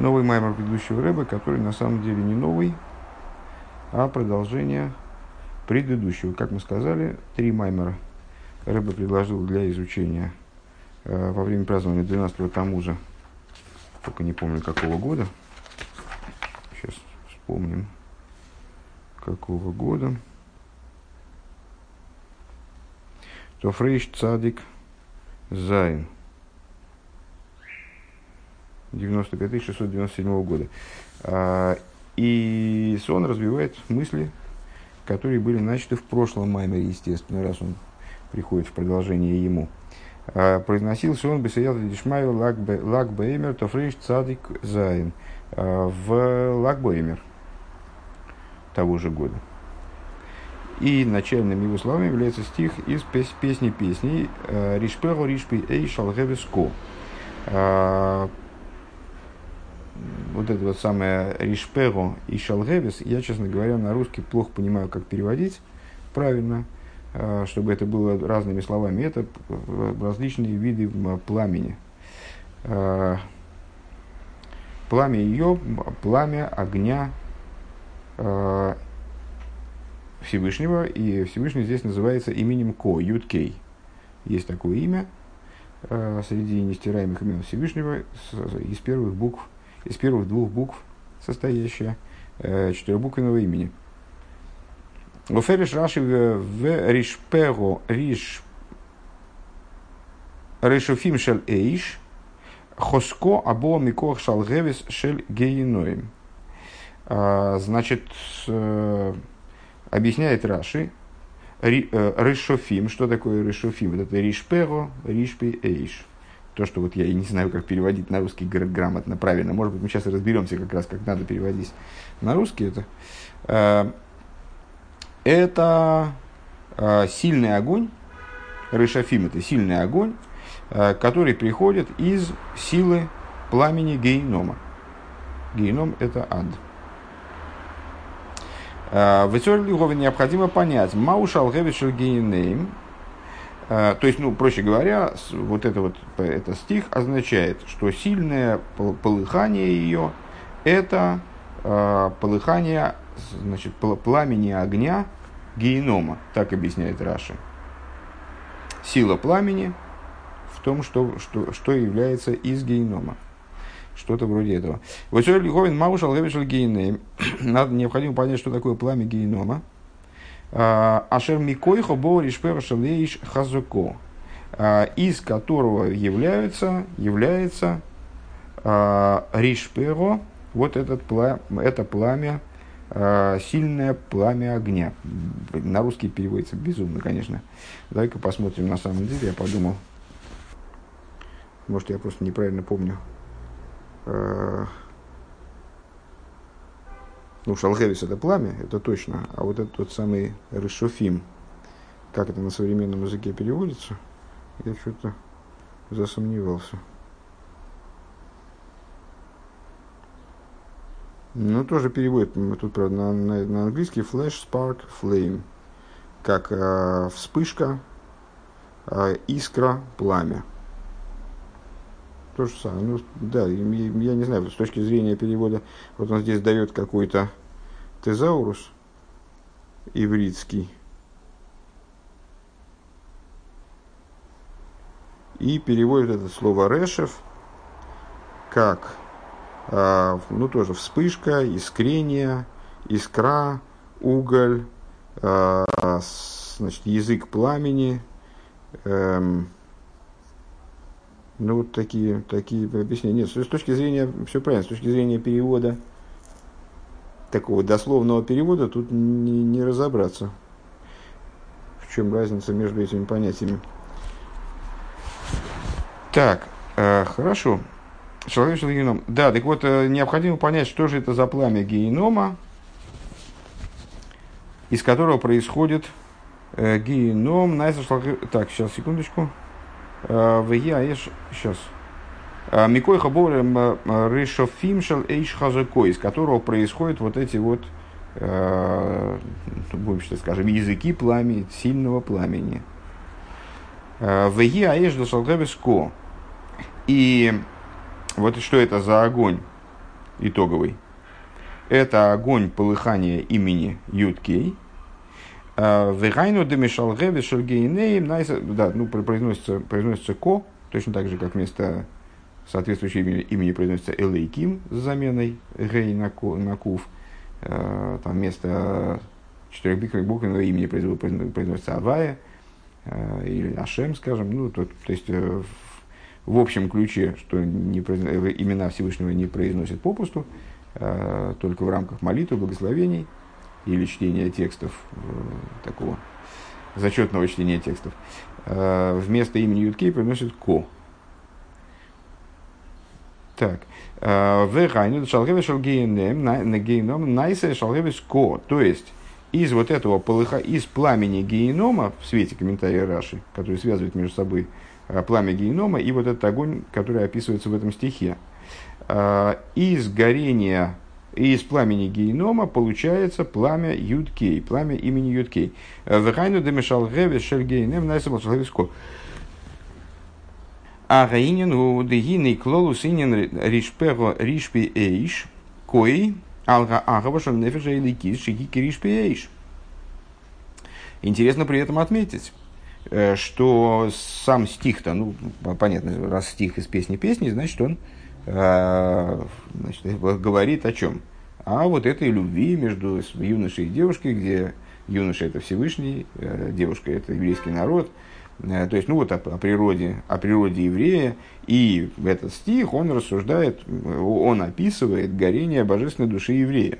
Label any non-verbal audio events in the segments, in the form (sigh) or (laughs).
новый маймер предыдущего рыба, который на самом деле не новый, а продолжение предыдущего. Как мы сказали, три маймера рыба предложил для изучения э, во время празднования 12-го Тамуза, только не помню какого года. Сейчас вспомним, какого года. То Фрейш Цадик Зайн. 95-697 года. А, и сон развивает мысли, которые были начаты в прошлом маймере, естественно, раз он приходит в продолжение ему. А, произносился он Бесаят Дишмаю Лагбеймер Тофриш Цадик Зайн а, в Лагбеймер того же года. И начальным его словами является стих из песни песней Ришперо Ришпи Эй Шалгевеско вот это вот самое ришперо и шалгевис, я, честно говоря, на русский плохо понимаю, как переводить правильно, а, чтобы это было разными словами. Это различные виды пламени. А, пламя ее, пламя огня а, Всевышнего, и Всевышний здесь называется именем Ко, Юткей. Есть такое имя среди нестираемых имен Всевышнего из первых букв из первых двух букв, состоящая э, четырехбуквенного имени. Уфериш Раши в Ришперо Риш Решуфим Шель Эйш Хоско Або Микох Шалгевис Шель Гейноим. А, значит, э, объясняет Раши, э, Решофим, что такое Решофим? Вот это Ришперо, Ришпи Эйш то, что вот я и не знаю, как переводить на русский грамотно, правильно. Может быть, мы сейчас разберемся как раз, как надо переводить на русский это. Э, это э, сильный огонь, Рышафим это сильный огонь, э, который приходит из силы пламени гейнома. Гейном это ад. В Ицоре необходимо понять, Маушал Гевишел Гейнейм, то есть, ну, проще говоря, вот это вот, этот стих означает, что сильное полыхание ее – это э, полыхание, значит, пламени огня генома, так объясняет Раши. Сила пламени в том, что, что, что является из генома. Что-то вроде этого. Вот Лиховин Маушал Гевишел Гейнейм. (clears throat) Надо необходимо понять, что такое пламя генома. А, Ашер Микойхо Боришпер Шалейш Хазуко, а, из которого являются, является а, Ришперо, вот этот, это пламя, сильное пламя огня. На русский переводится безумно, конечно. Давай-ка посмотрим на самом деле, я подумал. Может, я просто неправильно помню. Ну, Шалгевис это пламя, это точно. А вот этот тот самый Решофим, как это на современном языке переводится, я что-то засомневался. Ну, тоже переводит, тут, правда, на, на, на английский flash, spark, flame. Как э, вспышка, э, искра, пламя. То же самое. Ну, да, я, не знаю, с точки зрения перевода, вот он здесь дает какой-то тезаурус ивритский. И переводит это слово решев как, а, ну тоже вспышка, искрение, искра, уголь, а, значит, язык пламени, эм, ну, вот такие, такие объяснения. Нет, с точки зрения, все правильно, с точки зрения перевода, такого дословного перевода, тут не, не разобраться. В чем разница между этими понятиями. Так, э, хорошо. Человеческий геном. Да, так вот, э, необходимо понять, что же это за пламя генома, из которого происходит э, геном. Так, сейчас, секундочку. Э, в Яеш, сейчас, э, Микой Хаборем э, Решофимшел Эйш Хазакой, из которого происходят вот эти вот, будем что скажем, языки пламени, сильного пламени. В Яеш Дашалгависко. И вот что это за огонь? итоговый, это огонь полыхания имени Юткей. А, Вегайну демешал геве шельгейнеем, да, ну, произносится, произносится ко, точно так же, как вместо соответствующего имени, имени произносится элейким с заменой гей на, на кув. А, там вместо четырехбуквенного буквенного имени произносится авая а, или ашем, скажем. Ну, то, то есть э, в, общем ключе, что не, имена Всевышнего не произносят попусту, Э, только в рамках молитвы, благословений или чтения текстов, э, такого зачетного чтения текстов, э, вместо имени Юткей приносит Ко. Так. В Райну Шалгеве Шалгейнем на гейном Найса Шалгеве Ко. То есть, из вот этого полыха, из пламени генома, в свете комментария Раши, который связывает между собой пламя генома и вот этот огонь, который описывается в этом стихе, Э, из горения из пламени генома получается пламя Юдкей, пламя имени Юдкей. Э, Вехайну демешал геве шельгейнем найсабал шалвиско. А гаинин у дегины клолус инин ришпего ришпи эйш, кой алга агава шал нефеша или кис шики ришпи эйш. Интересно при этом отметить, э, что сам стих-то, ну, понятно, раз стих из песни песни, значит, он значит, говорит о чем? О вот этой любви между юношей и девушкой, где юноша это Всевышний, э, девушка это еврейский народ. Э, то есть, ну вот о, о природе, о природе еврея. И этот стих он рассуждает, он описывает горение божественной души еврея.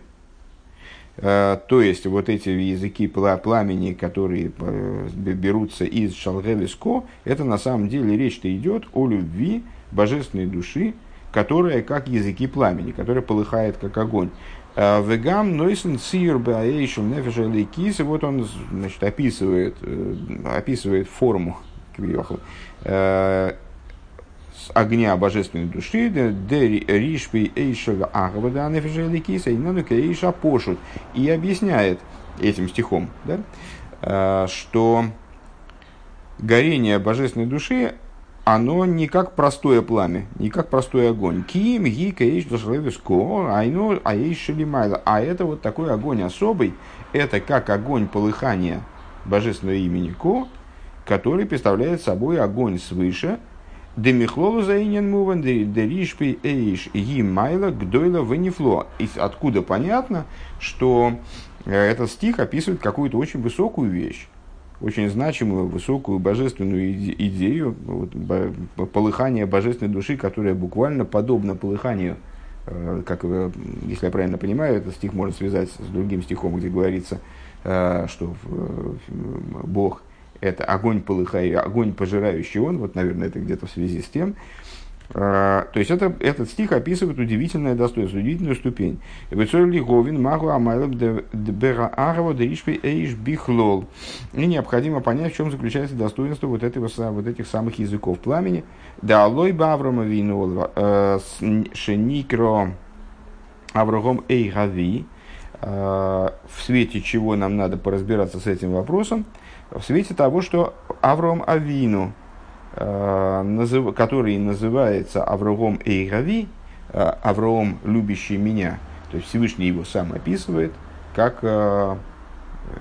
То есть, вот эти языки пламени, которые берутся из Шалгевиско, это на самом деле речь-то идет о любви божественной души, которая как языки пламени, которая полыхает как огонь. А, Вегам нойсен сир баэйшум нефеша лейкис, и вот он значит, описывает, э, описывает форму э, с огня божественной души, де ришпи эйшага агвада нефеша лейкиса, и нанука эйша пошут, и объясняет этим стихом, да, э, что горение божественной души оно не как простое пламя, не как простой огонь. Ким, гика, ейш, дошлевиско, айно, а ейш шелимайла. А это вот такой огонь особый, это как огонь полыхания божественного имени Ко, который представляет собой огонь свыше, Демихлолу заинен муван деришпи эйш ги майла гдойла венифло. Откуда понятно, что э, этот стих описывает какую-то очень высокую вещь очень значимую, высокую божественную идею, вот, полыхание божественной души, которая буквально подобна полыханию, э, как, если я правильно понимаю, этот стих можно связать с другим стихом, где говорится, э, что Бог – это огонь полыхающий, огонь пожирающий он, вот, наверное, это где-то в связи с тем, то есть это, этот стих описывает удивительное достоинство, удивительную ступень. Говин магу эйш бихлол. И необходимо понять, в чем заключается достоинство вот, этого, вот этих самых языков пламени. Да алой ба Аврома винол э, шеникро Аврогом эйгави. Э, в свете чего нам надо поразбираться с этим вопросом? В свете того, что Авром Авину, который называется Авраам Эйгави, э, Авраам, любящий меня. То есть Всевышний его сам описывает как э,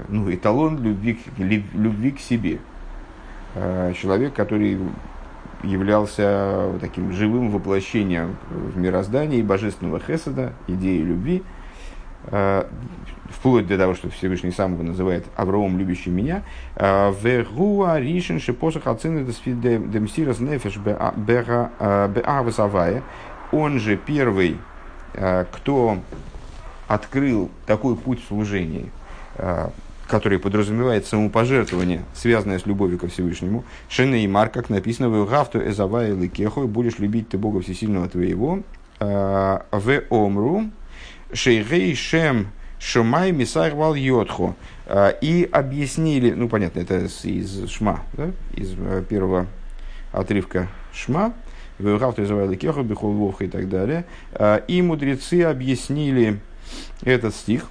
ну, эталон любви, любви к себе. Человек, который являлся таким живым воплощением в мироздании божественного хеседа, идеи любви, вплоть до того, что Всевышний сам его называет Авраам, любящий меня. А, Вегуа ришен шипосах ацины демсирас нефеш беавасавая. Он же первый, а, кто открыл такой путь служения, а, который подразумевает самопожертвование, связанное с любовью ко Всевышнему. Шенеймар, как написано, в Гавту Эзавая Ликехой, будешь любить ты Бога Всесильного твоего. В Омру, Шейгей Шем Шумай Мисайр Вал Йотху. А, и объяснили, ну понятно, это из Шма, да? из э, первого отрывка Шма, Вехавта Израиля Кеха, Бехол и так далее. А, и мудрецы объяснили этот стих,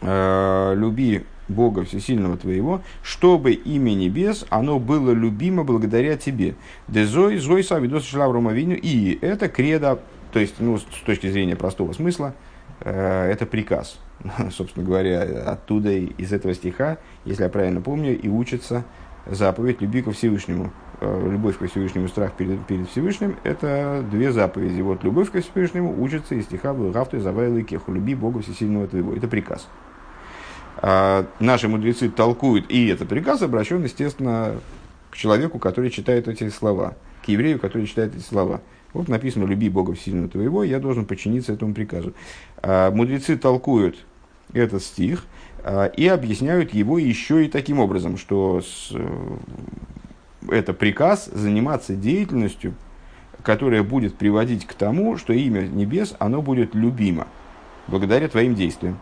а, люби Бога Всесильного твоего, чтобы имя небес, оно было любимо благодаря тебе. Дезой, зой, савидос, шлаврумавиню, и это кредо то есть, ну, с точки зрения простого смысла, э, это приказ. (laughs) Собственно говоря, оттуда, из этого стиха, если я правильно помню, и учится заповедь «люби ко Всевышнему». Э, любовь ко Всевышнему, страх перед, перед Всевышним – это две заповеди. Вот любовь ко Всевышнему учится из стиха «Благавту завайла кеху» «люби Бога Всесильного твоего». Это приказ. А наши мудрецы толкуют, и это приказ обращен, естественно, к человеку, который читает эти слова, к еврею, который читает эти слова. Вот написано «люби Бога Всесильного твоего», я должен подчиниться этому приказу. А мудрецы толкуют этот стих а, и объясняют его еще и таким образом, что э, это приказ заниматься деятельностью, которая будет приводить к тому, что имя небес, оно будет любимо благодаря твоим действиям.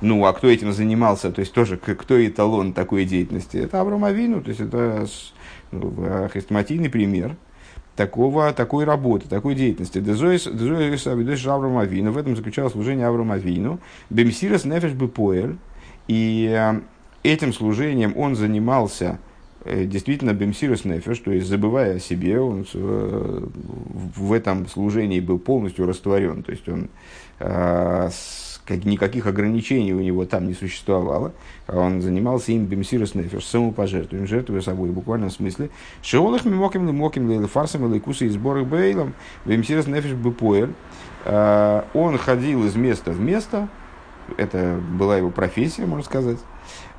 Ну, а кто этим занимался, то есть тоже кто эталон такой деятельности? Это Авраам Авину, то есть это ну, хрестоматийный пример такого, такой работы, такой деятельности. Дезоис Авраам Авину, в этом заключалось служение Авраам Авину, Бемсирас Нефеш Бепоэль, и э, этим служением он занимался э, действительно бемсирус нефеш, то есть забывая о себе, он э, в этом служении был полностью растворен, то есть он как, никаких ограничений у него там не существовало. А он занимался им бемсирос нефеш, самопожертвованием, жертвуя собой в буквальном смысле. Шеолах мимоким ли моким ли фарсом или кусы и сборы бейлом, бемсирос нефеш бепоэль. А, он ходил из места в место, это была его профессия, можно сказать,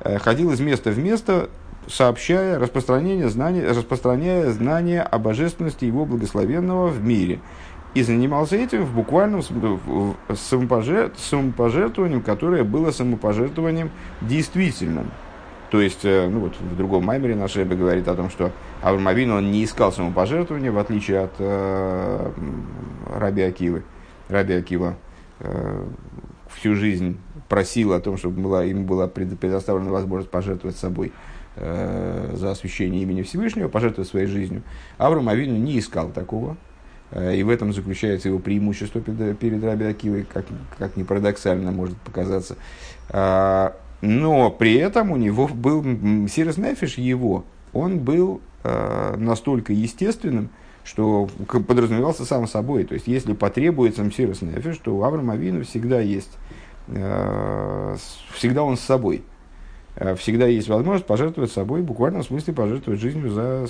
а, ходил из места в место, сообщая распространение знаний, распространяя знания о божественности его благословенного в мире и занимался этим в буквальном самопожертвованием, которое было самопожертвованием действительным. То есть, э, ну вот в другом маймере наш Рэбе говорит о том, что Авраам Авин, он не искал самопожертвования, в отличие от э, Раби Акивы. Раби Акива э, всю жизнь просил о том, чтобы была, ему была предоставлена возможность пожертвовать собой э, за освящение имени Всевышнего, пожертвовать своей жизнью. Авраам не искал такого, и в этом заключается его преимущество перед, Раби Акивой, как, как ни парадоксально может показаться. А, но при этом у него был Сирос Нефиш, его, он был э, настолько естественным, что подразумевался сам собой. То есть, если потребуется Мсирос Нефиш, то у Авраама Авину всегда есть, э, всегда он с собой. Э, всегда есть возможность пожертвовать собой, в буквальном смысле пожертвовать жизнью за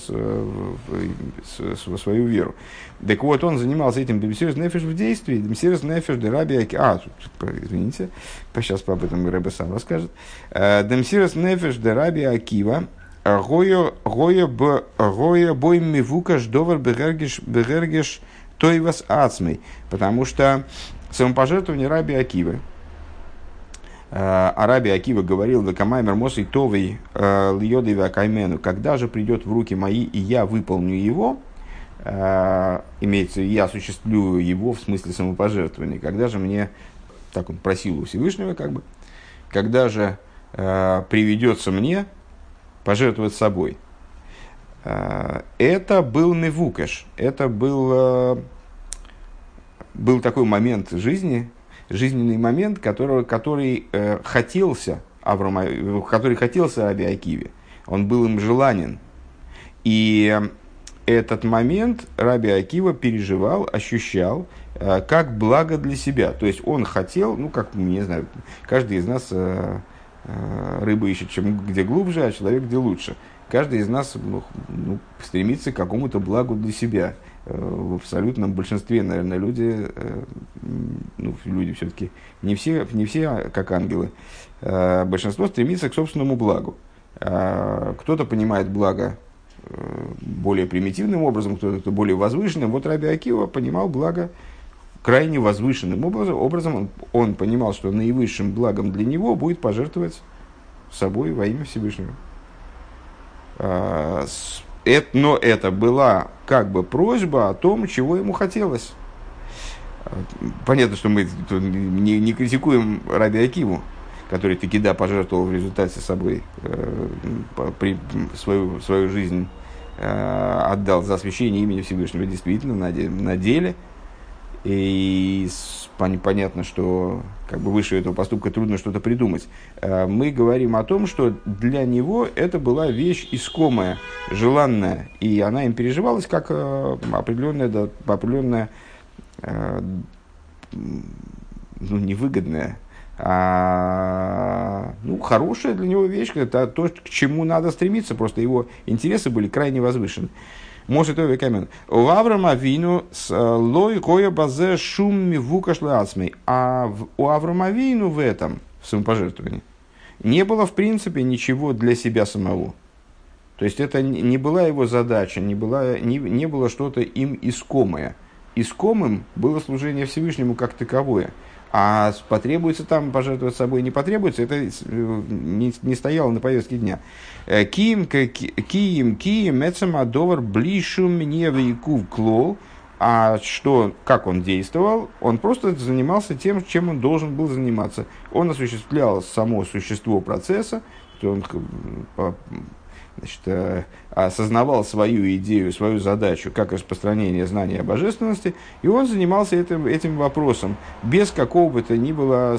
свою веру. Так вот, он занимался этим Демсирс Нефиш в действии, Демсирс Нефиш де Раби Аки... А, извините, сейчас об этом Рэбе сам расскажет. Э, Демсирс Нефиш де Раби Акива, Гоя бой мивукаш довар бегергеш той вас ацмей. Потому что самопожертвование Раби Акивы, Э, Араби Акива говорил, Векамаймер Мосой Товый э, Льодови Акаймену, когда же придет в руки мои, и я выполню его, э, имеется, я осуществлю его в смысле самопожертвования, когда же мне, так он просил у Всевышнего, как бы, когда же приведется мне пожертвовать собой. Это был Невукаш, это был, был такой момент жизни, жизненный момент, которого, который э, хотелся Авраама, который хотелся Раби Акиве. Он был им желанен. И этот момент Раби Акива переживал, ощущал э, как благо для себя. То есть он хотел, ну как, не знаю, каждый из нас э, э, рыба ищет чем где глубже, а человек где лучше. Каждый из нас ну, ну, стремится к какому-то благу для себя. Э, в абсолютном большинстве, наверное, люди, э, ну, люди все-таки не все, не все как ангелы, э, большинство стремится к собственному благу. Кто-то понимает благо более примитивным образом, кто-то более возвышенным. Вот Раби Акива понимал благо крайне возвышенным образом. образом он, он понимал, что наивысшим благом для него будет пожертвовать собой во имя Всевышнего это, но это была как бы просьба о том, чего ему хотелось. Понятно, что мы не, не критикуем Раби Акиву, который таки да пожертвовал в результате собой э, при, свою, свою жизнь э, отдал за освящение имени Всевышнего действительно на, на деле. И понятно, что как бы выше этого поступка трудно что-то придумать. Э, мы говорим о том, что для него это была вещь искомая, желанная, и она им переживалась как э, определенная, определенная э, ну, невыгодная, а, ну, хорошая для него вещь, это то, к чему надо стремиться, просто его интересы были крайне возвышены. Может, это камен. У Авраама Вину с э, лой коя базе шум мивука шлацмей. А у Авраама Вину в этом, в самопожертвовании, не было, в принципе, ничего для себя самого. То есть, это не была его задача, не, была, не, не было что-то им искомое. Искомым было служение Всевышнему как таковое. А потребуется там пожертвовать собой, не потребуется, это э, не, не стояло на повестке дня. Э, киим, киим, киим, эцемадовар, блишу мне в клол. А что, как он действовал? Он просто занимался тем, чем он должен был заниматься. Он осуществлял само существо процесса, он значит, э, осознавал свою идею, свою задачу, как распространение знания о божественности, и он занимался этим, этим вопросом без какого бы то ни было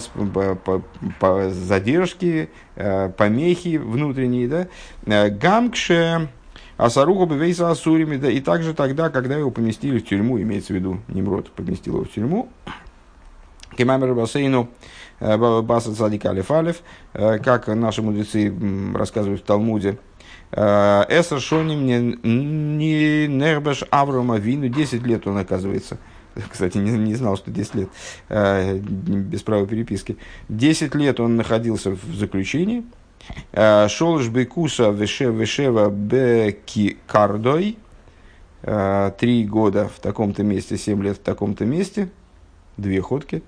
задержки, э, помехи внутренней. Да? Э, Гамкше Асаруху Бевейса Асурими, да, и также тогда, когда его поместили в тюрьму, имеется в виду Немрод поместил его в тюрьму, Кемамер Басейну, Баса Цадик Алиф Алиф, как наши мудрецы рассказывают в Талмуде, Эсер Шоним не Нербеш Аврома Вину, 10 лет он оказывается. (laughs) Кстати, не, не знал, что 10 лет э, без права переписки. 10 лет он находился в заключении. Э, Шолш Бекуса Вешева Беки Кардой. Три года в таком-то месте, семь лет в таком-то месте. Две ходки.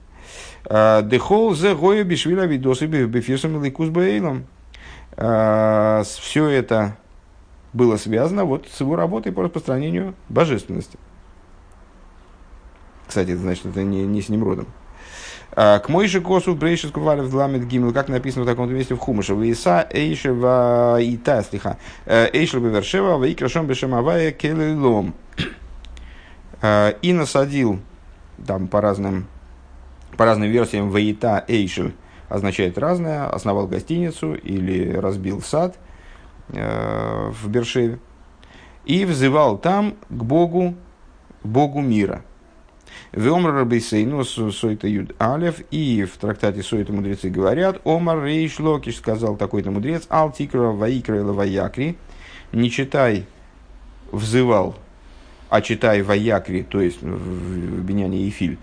Дехол зе гоя бишвиля видосы бефирсом ликус бейлом. А, все это было связано вот с его работой по распространению божественности. Кстати, это значит, это не, не с ним родом. А, к мой же косу брейшис кувалев ламет гимл, как написано в таком месте в Хумыше, в Иса эйшева ита слиха, э, эйшел бевершева, в икрашом бешемавая келелом. А, (clears throat) и насадил, там по разным, по разным версиям, в ита эйшель, означает разное, основал гостиницу или разбил сад э, в Бершеве, и взывал там к Богу, Богу мира. Веомар Рабейсейну, Сойта Юд Алев, и в трактате Сойта мудрецы говорят, Омар Рейш Локиш сказал такой-то мудрец, Ал Тикра Ваикра Ваякри, не читай, взывал, а читай Ваякри, то есть в Беняне Ефиль,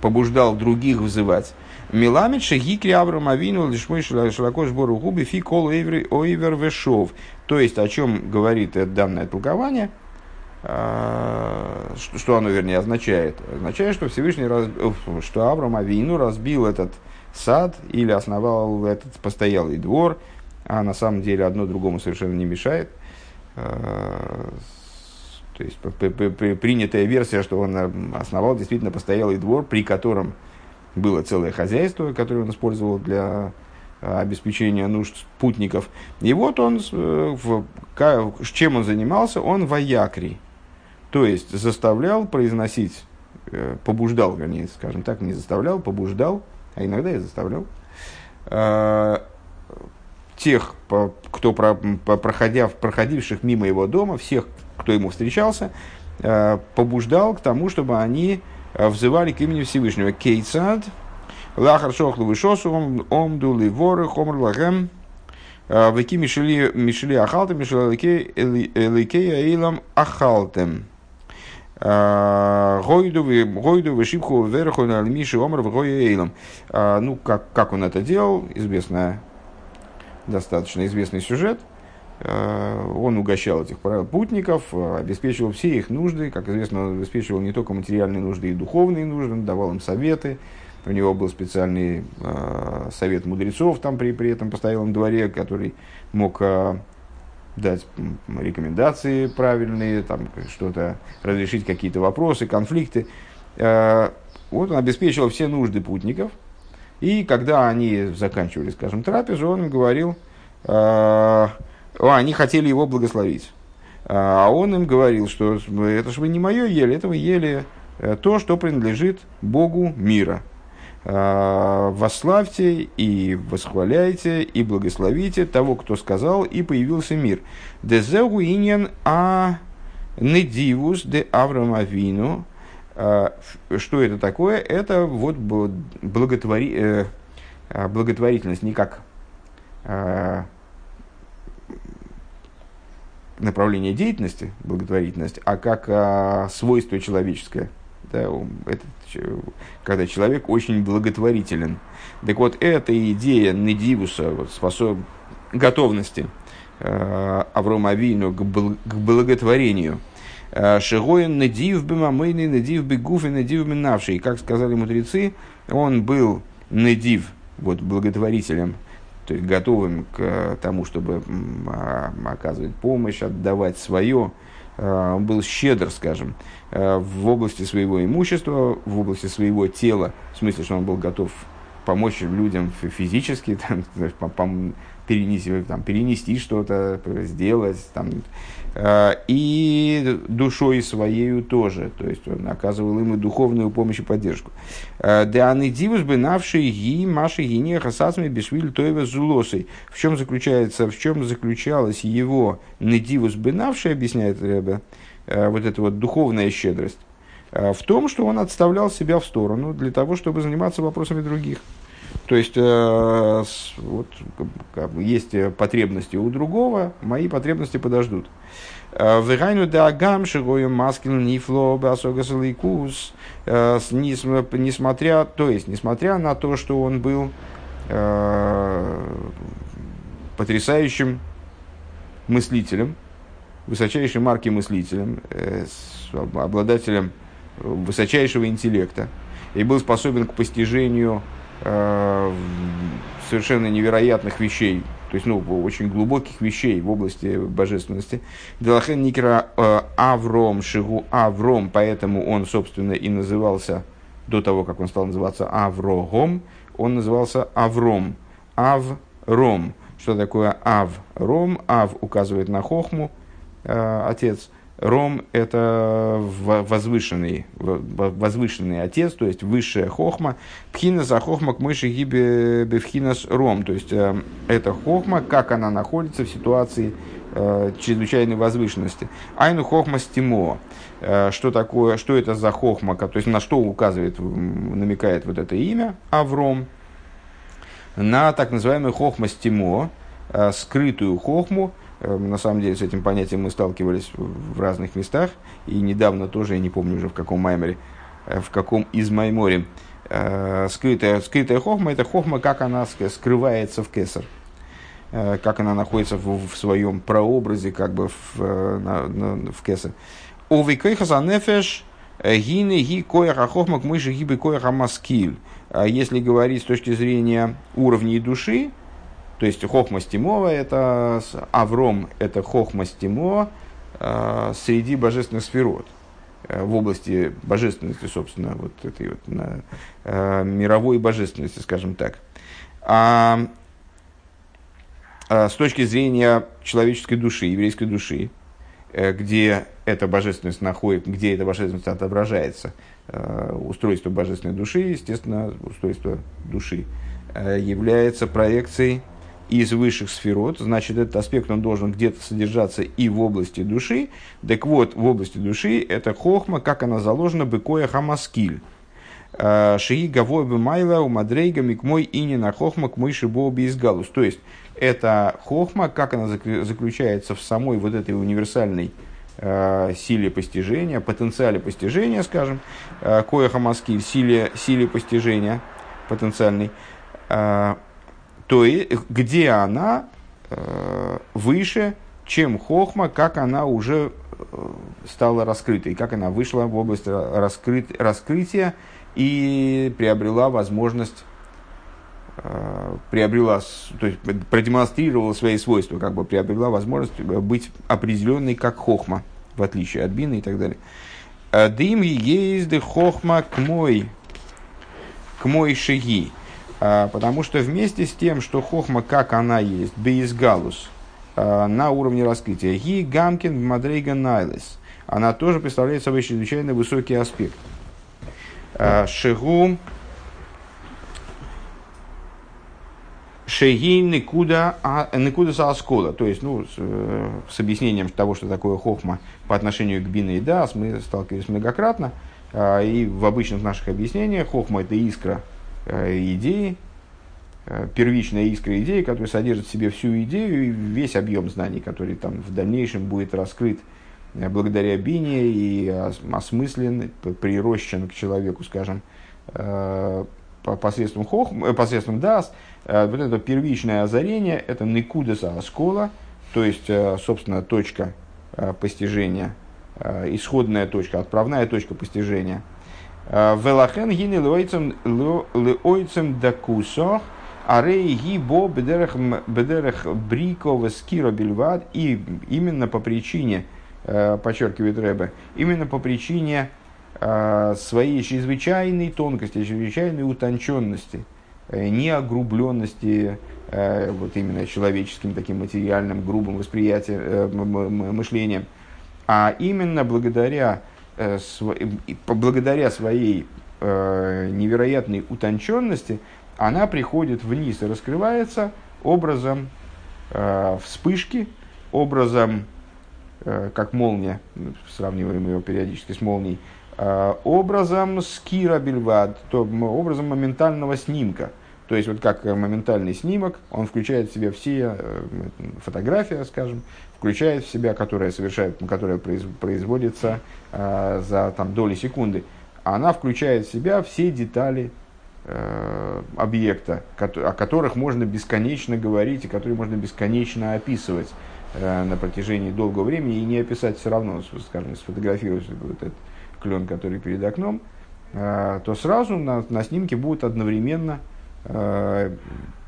побуждал других взывать. Миламид шагикри Авраам Авину лишмой шалакош бору губи фи кол ойвер вешов. То есть, о чем говорит это данное толкование, а, что оно, вернее, означает? Означает, что Всевышний, раз, что Авраам Авину разбил этот сад или основал этот постоялый двор, а на самом деле одно другому совершенно не мешает. А, то есть принятая версия, что он основал действительно постоялый двор, при котором было целое хозяйство, которое он использовал для а, обеспечения нужд путников. И вот он, э, в, чем он занимался, он воякри. То есть заставлял произносить, э, побуждал, вернее, скажем так, не заставлял, побуждал, а иногда и заставлял, э, тех, кто проходя, проходивших мимо его дома, всех, кто ему встречался, побуждал к тому, чтобы они взывали к имени Всевышнего. Кейцад, лахар шохлу вышосу, омду воры, хомр лагем, э, веки мишели, мишели ахалтем, мишели эликея эйлам ахалтем. Э, гойду вышибху верху на миши омр в эйлам. Ну, как, как он это делал, известная, достаточно известный сюжет – он угощал этих путников, э, обеспечивал все их нужды. Как известно, он обеспечивал не только материальные нужды и духовные нужды, давал им советы. У него был специальный э, совет мудрецов там при, при этом постоялом дворе, который мог э, дать рекомендации правильные, там что-то разрешить какие-то вопросы, конфликты. Э, вот он обеспечивал все нужды путников. И когда они заканчивали, скажем, трапезу, он говорил, э, они хотели его благословить. А он им говорил, что это же вы не мое ели, это вы ели э, то, что принадлежит Богу мира. А, Восславьте и восхваляйте и благословите того, кто сказал, и появился мир. Дезеу иньян а недивус де Авраам Авину Что это такое? Это вот благотвори... благотворительность не как направление деятельности, благотворительность, а как а, свойство человеческое. Да, это, когда человек очень благотворителен. Так вот, эта идея Недивуса, вот, способ, готовности э, Аврома Авину к, бл, к благотворению, э, Шигоин Недив Бемамейный, Недив Бегуф и Недив Минавший. Как сказали мудрецы, он был Недив, вот, благотворителем, то есть готовым к тому, чтобы а, оказывать помощь, отдавать свое, он был щедр, скажем, а, в области своего имущества, в области своего тела, в смысле, что он был готов помочь людям физически, (laughs) там, перенести, там, перенести что-то, сделать, там, э, и душой своей тоже, то есть он оказывал и духовную помощь и поддержку. Э, они дивус бы навший ги маши гине хасасми бешвиль тоева зулосой. В чем заключается, в чем заключалась его недивус бы навший, объясняет Ребе, э, вот эта вот духовная щедрость в том, что он отставлял себя в сторону для того, чтобы заниматься вопросами других. То есть, э, вот, как бы, есть потребности у другого, мои потребности подождут. Э, Вегайну да агам шигою маскил нифло басогасаликус. Э, несмотря, то есть, несмотря на то, что он был э, потрясающим мыслителем, высочайшей марки мыслителем, э, обладателем высочайшего интеллекта, и был способен к постижению Э, совершенно невероятных вещей, то есть, ну, очень глубоких вещей в области божественности. Делахен Никера э, Авром, Шигу Авром, поэтому он, собственно, и назывался, до того, как он стал называться Аврогом, он назывался Авром. Авром. Что такое Авром? Ав указывает на Хохму, э, отец – Ром – это возвышенный, возвышенный отец, то есть высшая хохма. Пхина за хохма к мыши гибе бевхинас ром. То есть э, это хохма, как она находится в ситуации э, чрезвычайной возвышенности. Айну хохма стимо. Э, что такое, что это за хохма, то есть на что указывает, намекает вот это имя Авром. На так называемый хохма стимо, скрытую хохму, Эм, на самом деле с этим понятием мы сталкивались в разных местах. И недавно тоже, я не помню уже в каком маймере, э, в каком из майморе. Э, скрытая, скрытая хохма – это хохма, как она скрывается в кесар. Э, как она находится в, в своем прообразе, как бы в, на, на, в кесар. Овикойхаса нефеш гины ги кояха хохма к мыши гибы кояха маскиль. Если говорить с точки зрения уровней души, то есть хохма стимова – это Авром, это хохма стимо э, среди божественных сферот э, в области божественности, собственно, вот этой вот на, э, мировой божественности, скажем так. А, а с точки зрения человеческой души, еврейской души, э, где эта божественность находит, где эта божественность отображается, устройство божественной души, естественно, устройство души является проекцией из высших сферот, значит, этот аспект он должен где-то содержаться и в области души. Так вот, в области души это хохма, как она заложена, быкоя хамаскиль. А, Шии гавой бы майла у мадрейга микмой ини на хохма к мыши боби из галус. То есть, это хохма, как она заключается в самой вот этой универсальной э, силе постижения, потенциале постижения, скажем, э, коя хамаскиль, силе, силе постижения потенциальной, то и, где она э, выше, чем хохма, как она уже э, стала раскрытой, как она вышла в область раскрыт, раскрытия и приобрела возможность э, приобрела, то есть продемонстрировала свои свойства, как бы приобрела возможность быть определенной как хохма, в отличие от бины и так далее. «Э, Дым есть хохма к мой, к мой шаги. А, потому что вместе с тем, что хохма, как она есть, бейсгалус, а, на уровне раскрытия, ги гамкин мадрейга найлес, она тоже представляет собой чрезвычайно высокий аспект. А, шигу Шеги никуда, никуда сааскола. То есть, ну, с, э, с объяснением того, что такое хохма по отношению к бина и дас, мы сталкивались многократно. И в обычных наших объяснениях хохма – это искра идеи, первичная искра идеи, которая содержит в себе всю идею и весь объем знаний, который там в дальнейшем будет раскрыт благодаря бине и осмыслен, прирощен к человеку, скажем, посредством, хох, посредством дас, вот это первичное озарение, это никудеса аскола, то есть, собственно, точка постижения, исходная точка, отправная точка постижения. Велахен гини леойцем дакусо, арей гибо бедерех брикова скиро бельвад, и именно по причине, подчеркивает Рэбе, именно по причине Э, своей чрезвычайной тонкости, чрезвычайной утонченности, э, неогрубленности э, вот именно человеческим таким материальным грубым восприятием, мышлением, а именно благодаря, благодаря своей невероятной утонченности она приходит вниз и раскрывается образом вспышки, образом, как молния, сравниваем его периодически с молнией, Э, образом скира бельвад, то образом моментального снимка. То есть, вот как моментальный снимок, он включает в себя все, э, фотография, скажем, включает в себя, которая, совершает, которая производится э, за там, доли секунды, она включает в себя все детали э, объекта, о которых можно бесконечно говорить и которые можно бесконечно описывать э, на протяжении долгого времени и не описать все равно, скажем, сфотографировать вот этот клен, который перед окном, э, то сразу на, на снимке будут одновременно э,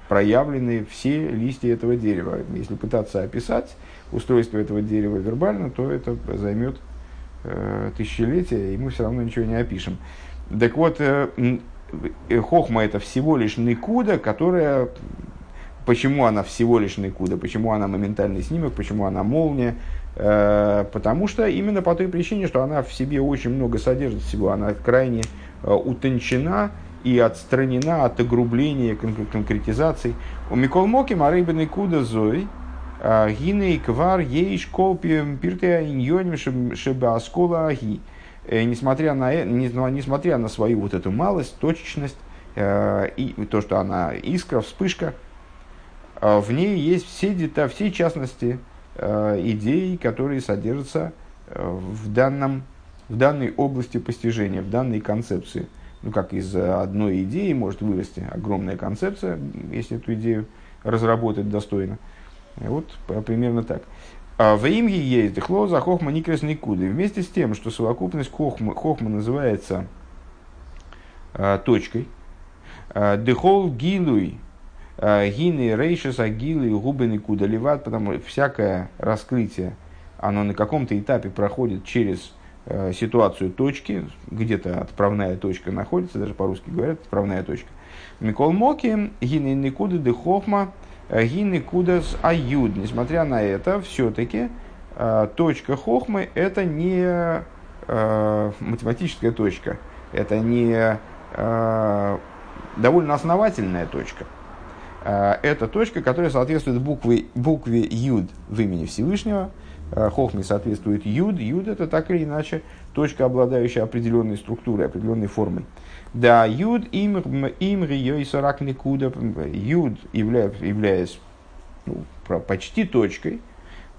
проявлены все листья этого дерева. Если пытаться описать устройство этого дерева вербально, то это займет э, тысячелетия, и мы все равно ничего не опишем. Так вот, хохма это всего лишь никуда, которая Почему она всего лишь никуда? Почему она моментальный снимок? Почему она молния? Э, потому что именно по той причине, что она в себе очень много содержит всего, она крайне э, утончена и отстранена от огрубления, конкретизаций. У Микол Моки Марейбен Куда Зой, э, Гиней Квар Ейш Колпием Пиртея Иньоним Шебаскола Аги. Несмотря на, несмотря на свою вот эту малость, точечность, и то, что она искра, вспышка, в ней есть все детали, все частности Э, идей, которые содержатся э, в, данном, в данной области постижения, в данной концепции. Ну, как из одной идеи может вырасти огромная концепция, если эту идею разработать достойно. Вот примерно так. А в имге есть дехлоза хохма никрес никуды. Вместе с тем, что совокупность хохма, хохма называется а, точкой, а, дехол гилуй Э, гины, рейшес, агилы, губы, куда ливат, потому что всякое раскрытие, оно на каком-то этапе проходит через э, ситуацию точки, где-то отправная точка находится, даже по-русски говорят, отправная точка. Микол Моки, гины никуда де хохма, э, гины куда с аюд. Несмотря на это, все-таки точка хохмы это не математическая точка, это не довольно основательная точка. Э, это точка, которая соответствует букве, букве Юд в имени Всевышнего. Э, Хохме соответствует Юд. Юд это так или иначе точка, обладающая определенной структурой, определенной формой. Да, Юд им им сорак никуда. Юд, являясь, являясь ну, почти точкой,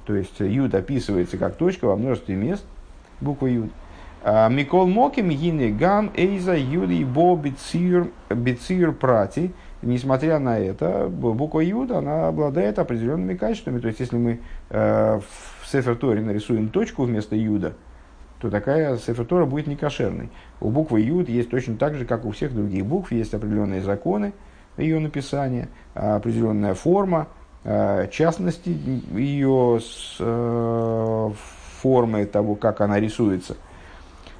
то есть Юд описывается как точка во множестве мест, буква Юд. А, Микол Моким Гине Гам Эйза Юди Бо Бицир Прати – несмотря на это, буква Юд, она обладает определенными качествами. То есть, если мы э, в Сефер Торе нарисуем точку вместо Юда, то такая Сефер Тора будет некошерной. У буквы Юд есть точно так же, как у всех других букв, есть определенные законы ее написания, определенная форма, э, частности ее э, формы того, как она рисуется.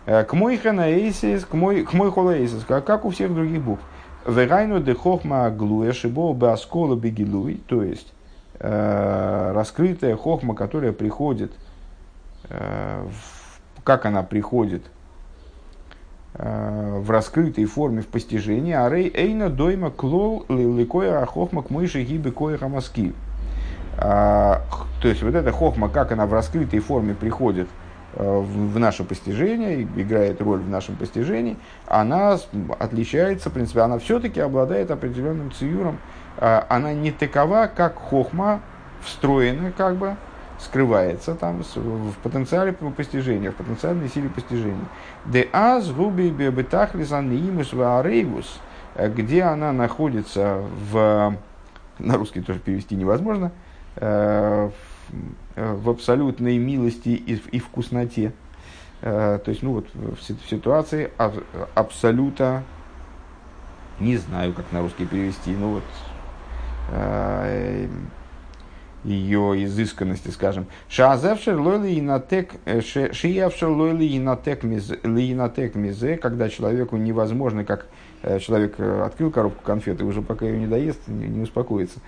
Э, к мой ханаэйсис, к мой, холаэйсис, как у всех других букв. Верайну де хохма глуя шибо баскола бегилуй, то есть э, раскрытая хохма, которая приходит, в, как она приходит э, в раскрытой форме в постижении, а рей эйна дойма клол ликоя хохма к мыши гибы коя. А, то есть вот эта хохма, как она в раскрытой форме приходит в наше постижение, играет роль в нашем постижении, она отличается, в принципе, она все-таки обладает определенным циюром. Она не такова, как хохма, встроена как бы, скрывается там в потенциале постижения, в потенциальной силе постижения. Де аз губи бебетахлизан имус ваарейвус, где она находится в, на русский тоже перевести невозможно, э, в абсолютной милости и, вкусноте. Э, то есть, ну вот в ситуации абсолюта, не знаю, как на русский перевести, ну вот э, ее изысканности, скажем. Шаазевшер лойли инатек, э, шиявшер лойли инатек мизе, когда человеку невозможно, как э, человек э, открыл коробку конфеты, уже пока ее не доест, не, не успокоится.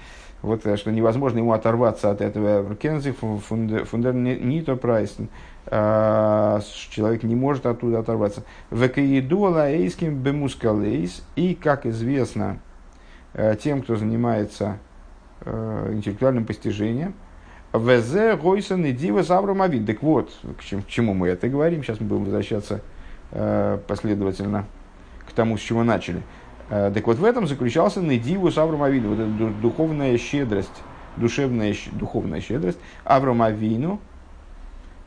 Вот, что невозможно ему оторваться от этого. Кензи фундер нито прайсен. Человек не может оттуда оторваться. Векаидуала эйским бемускалейс. И, как известно, тем, кто занимается интеллектуальным постижением. ВЗ Гойсон и Дива Авид. Так вот, к чему, мы это говорим. Сейчас мы будем возвращаться э, последовательно к тому, с чего начали. Э, так вот, в этом заключался Недиву с вот эта духовная щедрость, душевная, духовная щедрость Авраамовину,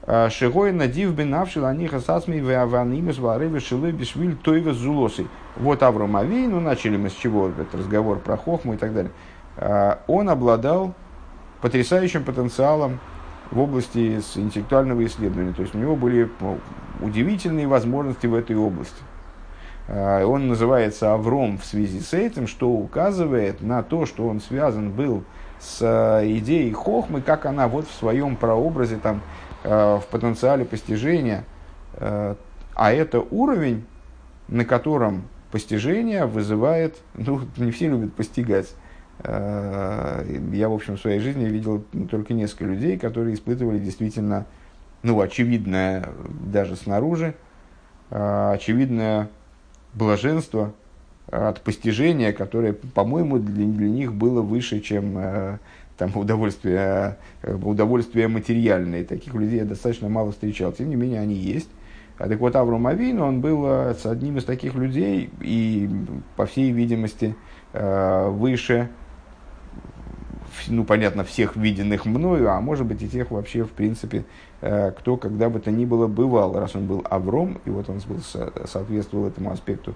э, Шигой надив бенавшил аниха сасми веаванимус варывы шилы бишвиль тойва зулосы. Вот Авраам Авину, начали мы с чего, этот разговор про хохму и так далее. А, он обладал потрясающим потенциалом в области интеллектуального исследования. То есть у него были ну, удивительные возможности в этой области. А, он называется Авром в связи с этим, что указывает на то, что он связан был с а, идеей Хохмы, как она вот в своем прообразе, там, в потенциале постижения. А это уровень, на котором постижение вызывает, ну, (laughs) не все любят постигать, я, в общем, в своей жизни видел только несколько людей, которые испытывали действительно, ну, очевидное даже снаружи, э, очевидное блаженство от постижения, которое, по-моему, для, для них было выше, чем э, там, удовольствие, удовольствие материальное. Таких людей я достаточно мало встречал. Тем не менее, они есть. А так вот, Авром Авин, он был одним из таких людей, и, по всей видимости, выше ну, понятно, всех виденных мною, а может быть и тех вообще, в принципе, э, кто когда бы то ни было бывал, раз он был Авром, и вот он был, соответствовал этому аспекту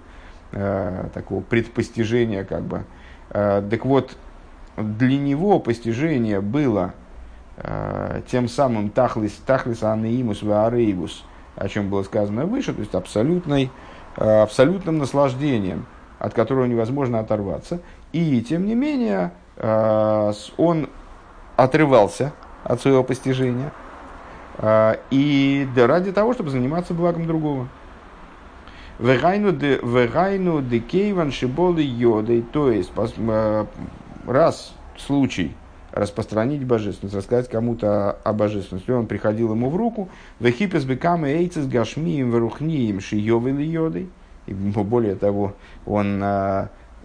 э, такого предпостижения, как бы. Э, так вот, для него постижение было тем самым тахлис, тахлис анеимус ваарейвус, о чем было сказано выше, то есть абсолютной, абсолютным наслаждением, от которого невозможно оторваться. И, тем не менее, он отрывался от своего постижения, э, и ради того, чтобы заниматься благом другого. Вегайну де кейван шиболы йодой, то есть э, раз случай распространить божественность, рассказать кому-то о божественности. Он приходил ему в руку, вехипес бекам эйцес гашмием верухнием шиёвой йодой. И более того, он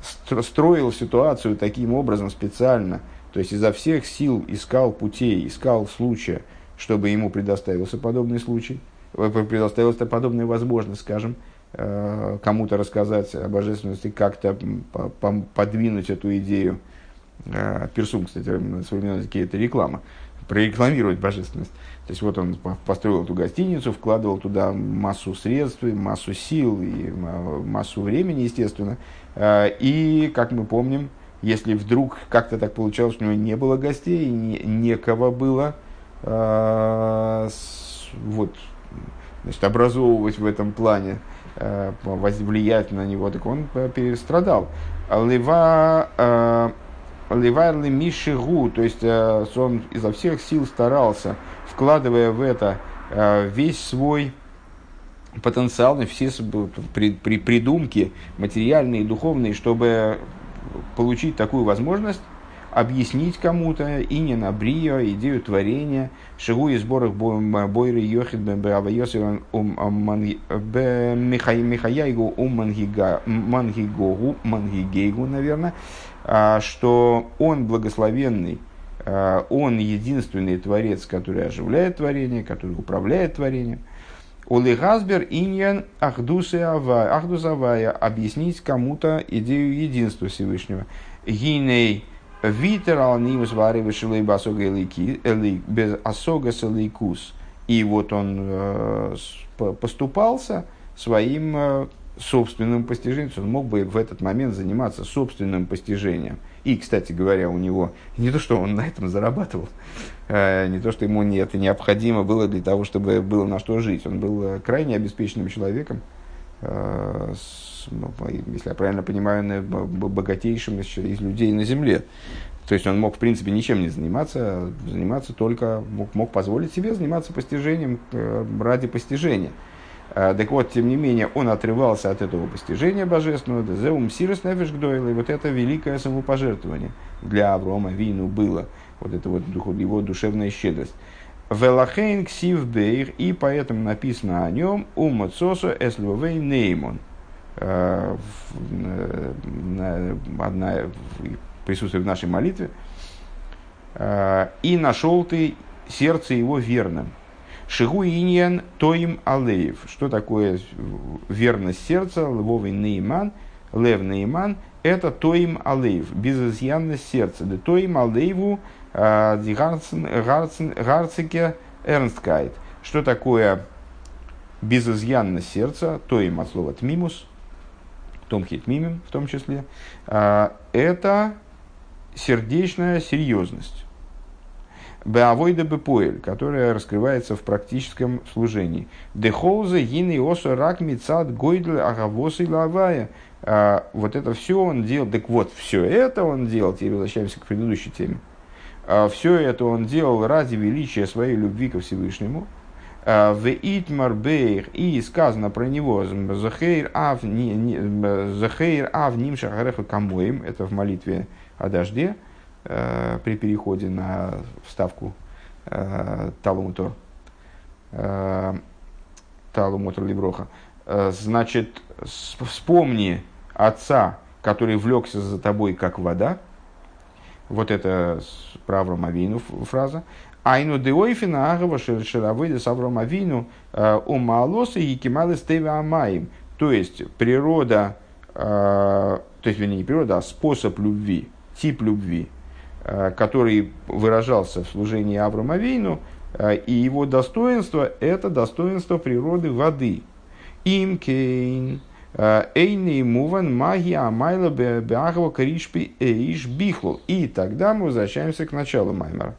строил ситуацию таким образом специально, то есть изо всех сил искал путей, искал случая, чтобы ему предоставился подобный случай, э, предоставилась подобная возможность, скажем, э, кому-то рассказать о божественности, как-то подвинуть эту идею. Э, Персум, кстати, на современном языке это реклама, прорекламировать божественность. То есть вот он построил эту гостиницу, вкладывал туда массу средств, массу сил и массу времени, естественно, и, как мы помним, если вдруг как-то так получалось, у него не было гостей, не, некого было э, вот, значит, образовывать в этом плане, э, влиять на него, так он перестрадал. Лева Леварли Мишигу, то есть он изо всех сил старался, вкладывая в это весь свой потенциал, все при, при, придумки материальные и духовные, чтобы получить такую возможность, объяснить кому-то и не на брио, идею творения, шигу и сборах бойры йохид михаяйгу у мангигогу, мангигейгу, наверное, а, что он благословенный, а, он единственный творец, который оживляет творение, который управляет творением – Улигазбер иньян ахдусавая. Объяснить кому-то идею единства Всевышнего. Гиней витер алнимус варивышилой без осога салейкус. И вот он э, поступался своим э, собственным постижением. Он мог бы в этот момент заниматься собственным постижением. И, кстати говоря, у него не то, что он на этом зарабатывал, э, не то, что ему это необходимо было для того, чтобы было на что жить. Он был э, крайне обеспеченным человеком, э, ну, если я правильно понимаю, богатейшим из людей на земле. То есть он мог, в принципе, ничем не заниматься, заниматься только, мог, мог позволить себе заниматься постижением ради постижения. А, так вот, тем не менее, он отрывался от этого постижения божественного, «Зеум сирос гдойла», и вот это великое самопожертвование для Аврома Вину было, вот это вот его душевная щедрость. Велахейн ксив бейр, и поэтому написано о нем умацосо эсловей неймон. А, одна присутствует в нашей молитве. И нашел ты сердце его верным. Шигу иньян тоим алеев. Что такое верность сердца? Львовый нейман, лев нейман. Это тоим алеев, безызъянность сердца. Да тоим алееву а, гарцике эрнсткайт. Что такое безызъянность сердца? Тоим от слова тмимус, томхит мимим в том числе. А, это сердечная серьезность. Беавойда бепоэль, которая раскрывается в практическом служении. Дехолза гины осо рак мицад гойдль агавосы лавая. А, вот это все он делал. Так вот, все это он делал. Теперь возвращаемся к предыдущей теме. А, все это он делал ради величия своей любви ко Всевышнему. А, в Итмар Бейр, и сказано про него, Захейр Ав Нимшахареха Камоим, это в молитве о дожде, при переходе на вставку э, Талумутор, э, Талумутор Либроха. Э, значит, вспомни отца, который влекся за тобой, как вода. Вот это про Авраама Авину фраза. Айну деойфина агава шеравыда с э, умалоса и стева амаим. То есть, природа, э, то есть, вернее, не природа, а способ любви, тип любви, Э, который выражался в служении Авраама Вейну, э, и его достоинство – это достоинство природы воды. Им кейн, э, эйни муван магия амайла беахова кришпи эйш бихлу. И тогда мы возвращаемся к началу Маймера.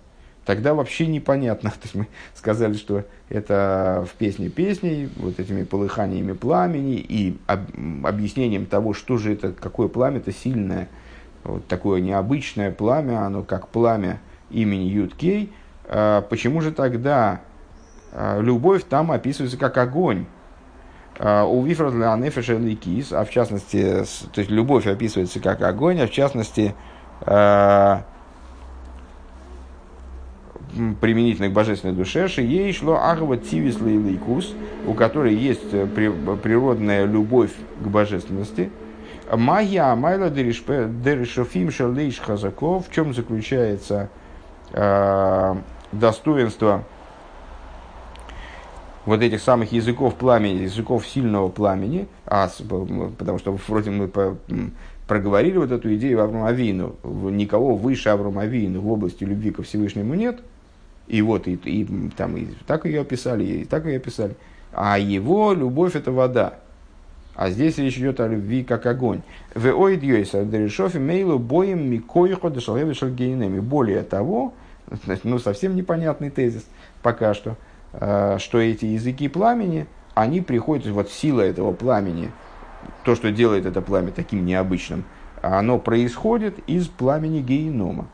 Тогда вообще непонятно. (laughs) То есть мы сказали, что это в песне песней, вот этими полыханиями пламени и объяснением того, что же это, какое пламя-то сильное – вот такое необычное пламя, оно как пламя имени Юткей, а, почему же тогда а, любовь там описывается как огонь? А, у Вифрат Леонефеша Ликис, а в частности, то есть любовь описывается как огонь, а в частности, применительно к божественной душе, ей шло Агава Тивис у которой есть э, природная любовь к божественности – Магия Амайла Деришофим Шалейш Хазаков. В чем заключается э, достоинство вот этих самых языков пламени, языков сильного пламени, а, потому что вроде мы по, проговорили вот эту идею Авраама Авину, никого выше Авраама Авину в области любви ко Всевышнему нет, и вот и, и там и так ее описали, и так ее описали, а его любовь это вода, а здесь речь идет о любви как огонь. В ойдьёйса дерешофи мейлу боем микоихо дешалгейнеми. Более того, (laughs) ну совсем непонятный тезис пока что, э, что эти языки пламени, они приходят, вот сила этого пламени, то, что делает это пламя таким необычным, оно происходит из пламени генома.